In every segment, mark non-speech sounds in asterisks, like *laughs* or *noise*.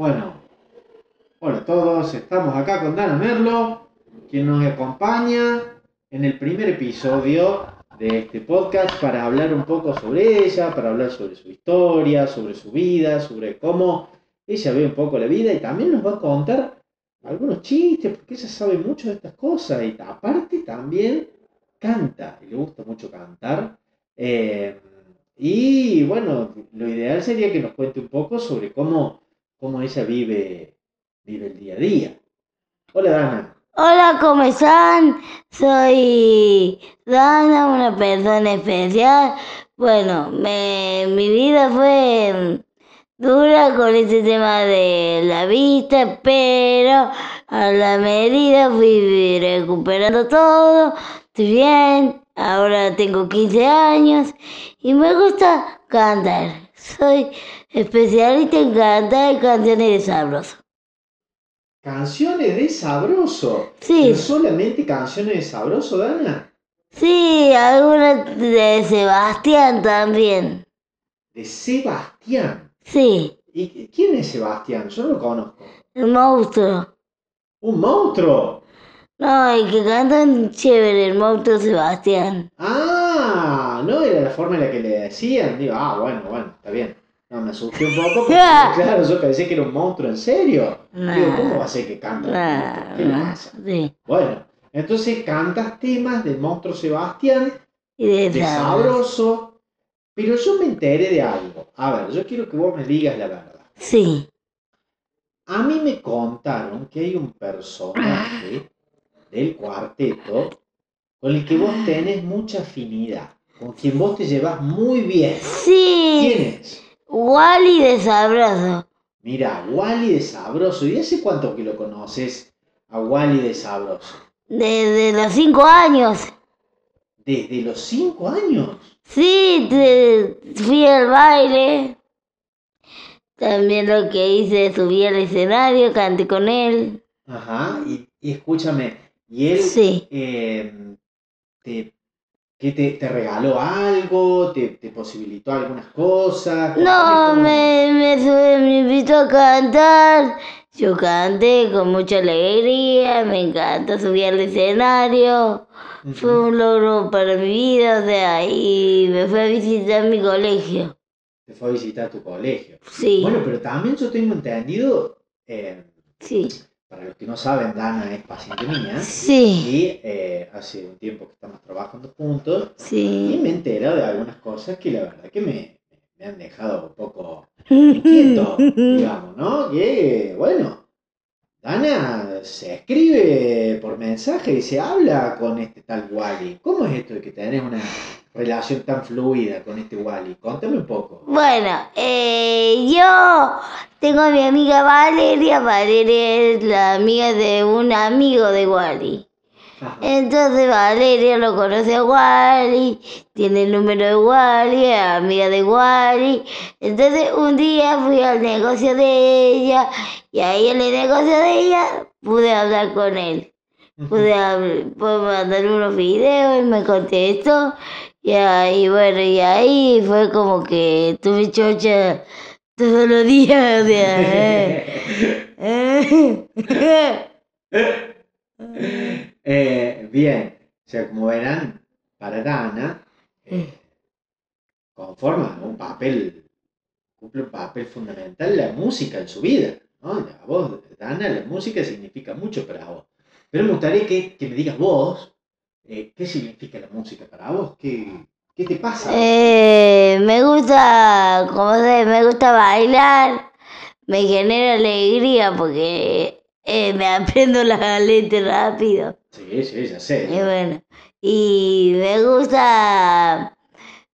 Bueno, hola a todos, estamos acá con Dana Merlo, quien nos acompaña en el primer episodio de este podcast para hablar un poco sobre ella, para hablar sobre su historia, sobre su vida, sobre cómo ella ve un poco la vida y también nos va a contar algunos chistes, porque ella sabe mucho de estas cosas y aparte también canta, y le gusta mucho cantar. Eh, y bueno, lo ideal sería que nos cuente un poco sobre cómo, cómo ella vive, vive el día a día. Hola Dana. Hola, ¿cómo están? Soy Dana, una persona especial. Bueno, mi vida fue dura con este tema de la vista, pero a la medida fui recuperando todo, estoy bien, ahora tengo 15 años y me gusta cantar. Soy especialista en cantar canciones de sabroso. Canciones de sabroso. Sí. ¿No solamente canciones de sabroso, Dana? Sí, algunas de Sebastián también. De Sebastián. Sí, ¿Y quién es Sebastián? Yo no lo conozco. el monstruo. ¿Un monstruo? No, el que canta chévere, el monstruo Sebastián. Ah, no era la forma en la que le decían. Digo, ah, bueno, bueno, está bien. No, me asusté un poco porque, *laughs* claro, yo pensé que era un monstruo, ¿en serio? Digo, ¿cómo va a ser que canta? monstruo? ¿Qué Nah, pasa? sí. Bueno, entonces cantas temas del monstruo Sebastián, Y de, de sabroso. sabroso, pero yo me enteré de algo. A ver, yo quiero que vos me digas la verdad. Sí. A mí me contaron que hay un personaje del cuarteto con el que vos tenés mucha afinidad, con quien vos te llevas muy bien. Sí. ¿Quién es? Wally de sabroso. Mira, Wally de Sabroso. ¿Y hace cuánto que lo conoces a Wally de Sabroso? Desde los cinco años. ¿Desde los cinco años? Sí, te- fui al baile. También lo que hice, subí al escenario, canté con él. Ajá, y, y escúchame, ¿y él Sí. eh, te, qué te, te regaló algo? ¿Te, te posibilitó algunas cosas? No, me, me, sube- me invitó a cantar. Yo canté con mucha alegría, me encanta subir al escenario. Fue un logro para mi vida, o sea, y me fue a visitar mi colegio. Te fue a visitar tu colegio. Sí, Bueno, pero también yo tengo entendido, eh, sí, para los que no saben, Dana es paciente mía. sí, Y eh, hace un tiempo que estamos trabajando juntos y sí. me he enterado de algunas cosas que la verdad que me, me han dejado un poco inquieto, *laughs* digamos, ¿no? Que, bueno, Dana se escribe por mensaje y se habla con este tal Wally. ¿Cómo es esto de que tenés una relación tan fluida con este Wally? Contame un poco. Bueno, eh, yo tengo a mi amiga Valeria. Valeria es la amiga de un amigo de Wally. Ajá. Entonces Valeria lo conoce a Wally, tiene el número de Wally, es amiga de Wally. Entonces un día fui al negocio de ella y ahí en el negocio de ella pude hablar con él. Pude, habl- pude mandar unos videos y me contestó. Y ahí, bueno, y ahí fue como que tuve chocha todos los días. O sea, eh. *laughs* Eh, bien, o sea, como verán, para Dana, eh, conforma un papel, cumple un papel fundamental la música en su vida, ¿no? A vos, Dana, la música significa mucho para vos. Pero me gustaría que, que me digas vos, eh, ¿qué significa la música para vos? ¿Qué, qué te pasa? Eh, me gusta, como se, me gusta bailar, me genera alegría porque eh, me aprendo las letras rápido. Sí, sí, ya sé. Y bueno, y me gusta,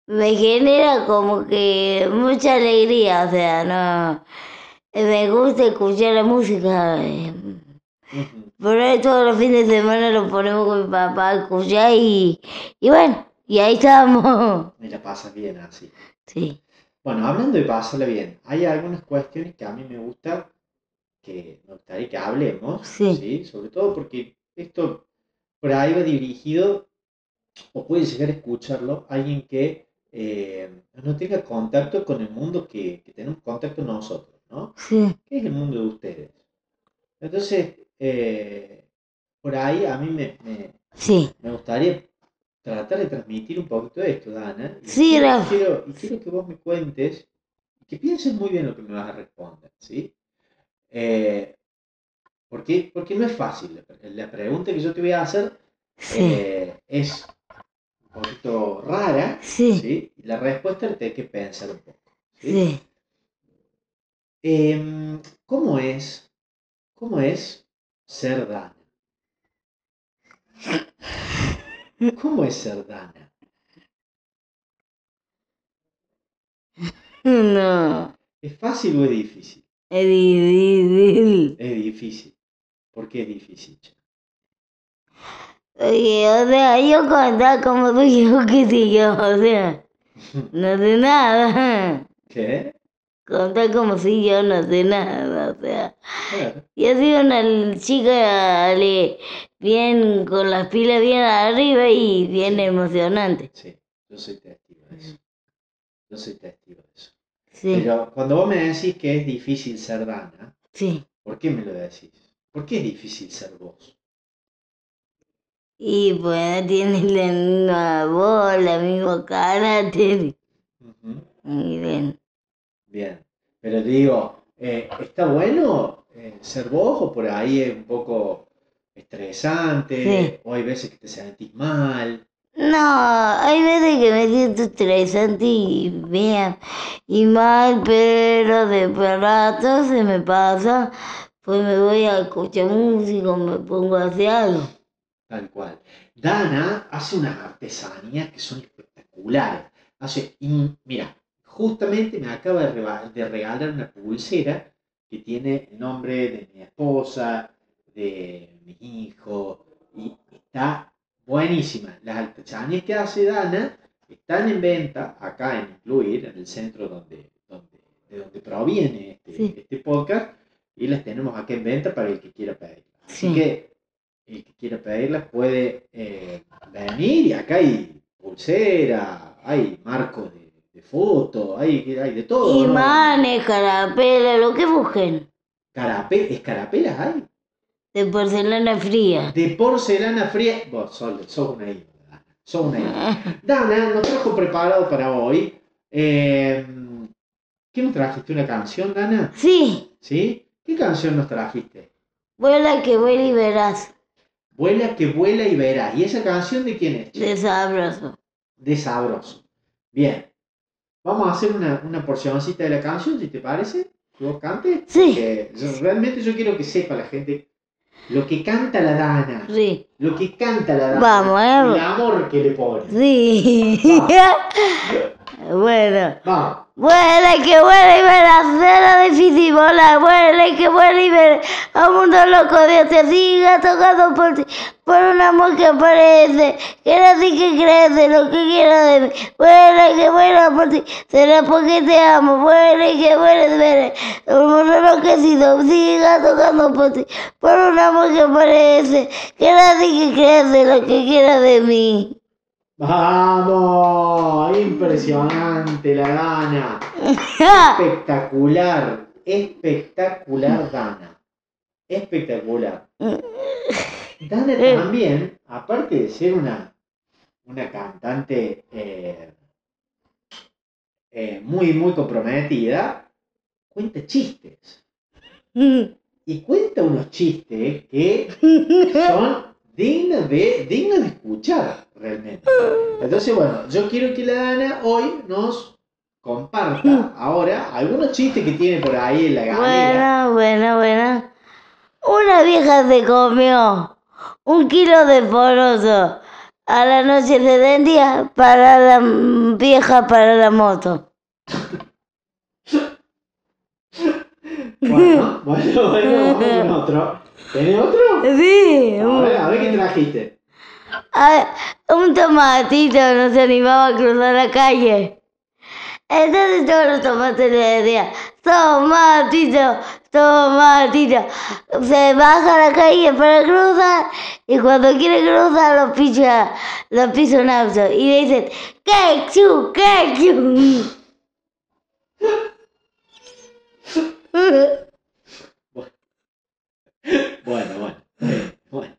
me genera como que mucha alegría, o sea, no, me gusta escuchar la música. Por ahí todos los fines de semana lo ponemos con mi papá a escuchar y, y bueno, y ahí estamos. *laughs* La pasas bien así. Sí. Bueno, hablando de pasarla bien, hay algunas cuestiones que a mí me gusta que me gustaría que hablemos, Sí. Sobre todo porque esto por ahí va dirigido, o puede llegar a escucharlo, alguien que eh, no tenga contacto con el mundo que, que tenemos contacto nosotros. ¿no? Sí. ¿Qué es el mundo de ustedes? Entonces, eh, por ahí a mí me, me, Sí. me gustaría tratar de transmitir un poquito de esto, Dana. Y Sí, quiero, y quiero que vos me cuentes que pienses muy bien lo que me vas a responder, ¿sí? Eh, porque, porque no es fácil. La, la pregunta que yo te voy a hacer Sí. eh, es un poquito rara, Sí. ¿sí? Y la respuesta te hay que pensar un poco. Em, ¿Cómo es? ¿Cómo es ser Dana? ¿Cómo es ser Dana? No. ¿Es fácil o es difícil? Es difícil. Es difícil. ¿Por qué es difícil? Oye, o sea, yo contar como tú yo que sí yo, o sea, no sé nada. *laughs* ¿Qué? Contar como si yo no sé nada, o sea. Yo soy una chica bien, con las pilas bien arriba y bien emocionante. Sí, yo soy testigo de eso. Yo soy testigo de eso. Sí, Pero cuando vos me decís que es difícil ser Dana, sí. ¿por qué me lo decís? ¿Por qué es difícil ser vos? Y pues tiene la misma voz, la misma carácter. Ujú. Y bien. Bien, pero digo, eh, ¿está bueno eh, ser vos o por ahí es un poco estresante? Sí. O hay veces que te sentís mal. No, hay veces que me siento estresante y bien y mal, pero al rato se me pasa, pues me voy a escuchar música, me pongo a hacer algo. Tal cual. Dana hace unas artesanías que son espectaculares. Hace, mira, justamente me acaba de, regalar una pulsera que tiene el nombre de mi esposa, de mi hijo, y está buenísima. Las artesanías que hace Dana están en venta acá en Incluir, en el centro donde, donde, de donde proviene este, Sí. este podcast, y las tenemos acá en venta para el que quiera pedirlas. Así Sí. que el que quiera pedirlas puede eh, venir y acá hay pulsera, hay marcos de, de foto, hay, hay de todo. ¿no? Imanes, carapela, lo que busquen. Carape- ¿Escarapelas hay? De porcelana fría. De porcelana fría. Vos sos, sos una ídola, sos una ídola. *laughs* Dana nos trajo preparado para hoy. eh, ¿Qué nos trajiste? ¿Una canción, Dana? Sí, ¿Sí? ¿Qué canción nos trajiste? vuela que vuela y verás. Vuela que vuela y verás. ¿Y esa canción de quién es? De sabroso. de sabroso. Bien. Vamos a hacer una, una porcioncita de la canción, si te parece. ¿Que vos cantes? Sí. Porque yo- realmente yo quiero que sepa la gente lo que canta la Dana. Sí, Lo que canta la Dana. Vamos, eh. El amor que le pone. sí. *laughs* bueno. Vuela que vuela y verás, será difícil volar, vuela y que vuela y verás, a un mundo loco Dios te siga tocando por ti, por un amor que aparece, que nace y que crece, lo que quiera de mí, vuela que vuela por ti, será porque te amo, vuela y que vuela y verás, un mundo enloquecido, siga tocando por ti, por un amor que aparece, que nace y que crece, lo que quiera de mí. Vamos. Impresionante la Dana. Espectacular. Espectacular Dana. Espectacular. Dana también, aparte de ser una, una cantante eh, eh, muy, muy comprometida, cuenta chistes. Y cuenta unos chistes que *laughs* son dignos de, dignos de escuchar realmente. Entonces, bueno, yo quiero que la Dana hoy nos comparta ahora algunos chistes que tiene por ahí en la galera. Bueno, bueno, bueno. Una vieja se comió un kilo de poroso a la noche de día para la mm, vieja para la moto. *laughs* Bueno, bueno, bueno, vamos con otro. ¿Tenés otro? Sí, A ver, a ver qué trajiste. a- un tomatito no se animaba a cruzar la calle. Entonces todos los tomates le decían, tomatito, tomatito. Se baja a la calle para cruzar y cuando quiere cruzar lo pisa, lo pisa un auto y le dicen, ketchup, ketchup. *laughs* Bueno, bueno. bueno.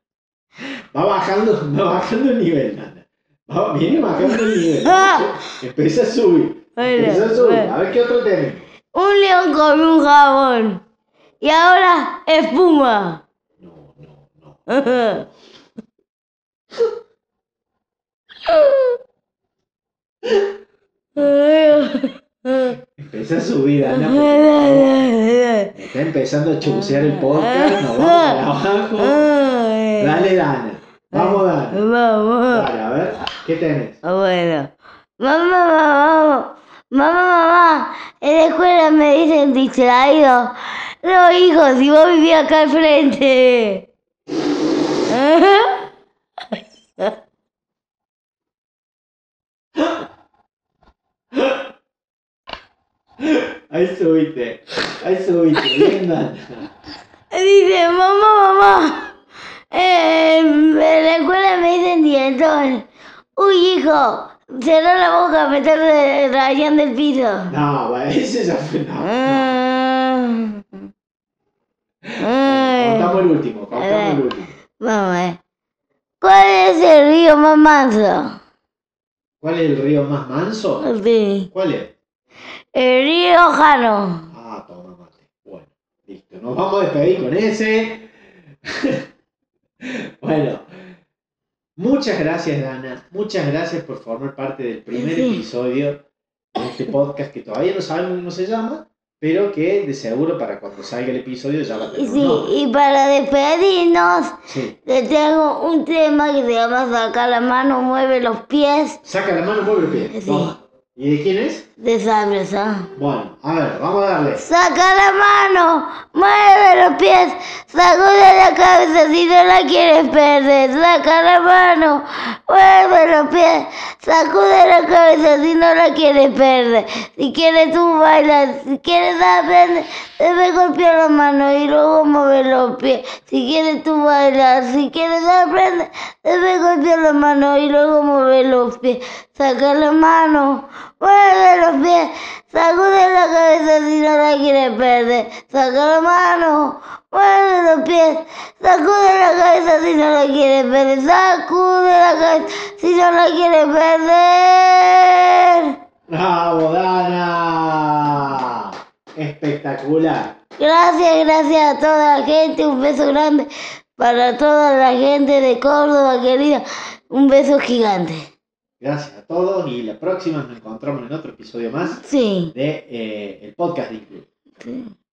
Va bajando, va bajando el nivel, Dana. Va, viene bajando el nivel. *laughs* Empieza a subir. Bueno, Empieza a subir. bueno. A ver qué otro tenemos. Un león comió un jabón. Y ahora espuma. No, no, no. *laughs* Empieza a subir, Dana. *laughs* porque Está empezando a chubucear el podcast. Nos vamos para abajo. Dale, Dana. Vamos, Dana. Vamos. Dale, a ver. ¿Qué tenés? Bueno. Mamá, mamá, mamá, mamá, en la escuela me dicen distraído. No, hijo, si vos vivías acá al frente. *laughs* *laughs* Ahí subiste. Ahí subiste. Bien. Dice, mamá, mamá, eh, en la escuela me dicen dientón. Uy, hijo, cerrá la boca, me estás rayando el piso. No, ese ya fue. No. Ay. Contamos el último. Contamos el último. Vamos a ver. ¿Cuál es el río más manso? ¿Cuál es el río más manso? Sí. ¿Cuál es? El río Jano. Ah, toma mate. Bueno, listo. Nos vamos a despedir con ese. *laughs* bueno. Muchas gracias, Dana. Muchas gracias por formar parte del primer Sí. episodio de este podcast que todavía no sabemos cómo se llama, pero que de seguro para cuando salga el episodio ya va a tener sí, y para despedirnos, Sí. le tengo un tema que se llama Saca la mano, mueve los pies Saca la mano, mueve el pie. Sí. Toma. ¿Y de quién es? De Sabresa. Bueno, a ver, vamos a darle. Saca la mano, mueve los pies, sacude la cabeza si no la quieres perder. Saca la mano, mueve los pies, sacude la cabeza si no la quieres perder. Si quieres tú bailar, si quieres aprender, debes golpear la mano y luego mover los pies. Si quieres tú bailar, si quieres aprender, debes golpear la mano y luego mover los pies. Saca la mano, mueve los pies, sacude la cabeza si no la quieres perder. Saca la mano, mueve los pies, sacude la cabeza si no la quieres perder. Sacude la cabeza si no la quieres perder. ¡Bravo, Dana! Espectacular. Gracias, gracias a toda la gente. Un beso grande para toda la gente de Córdoba, querida. Un beso gigante. Gracias a todos y la próxima nos encontramos en otro episodio más Sí. de eh, el podcast de sí.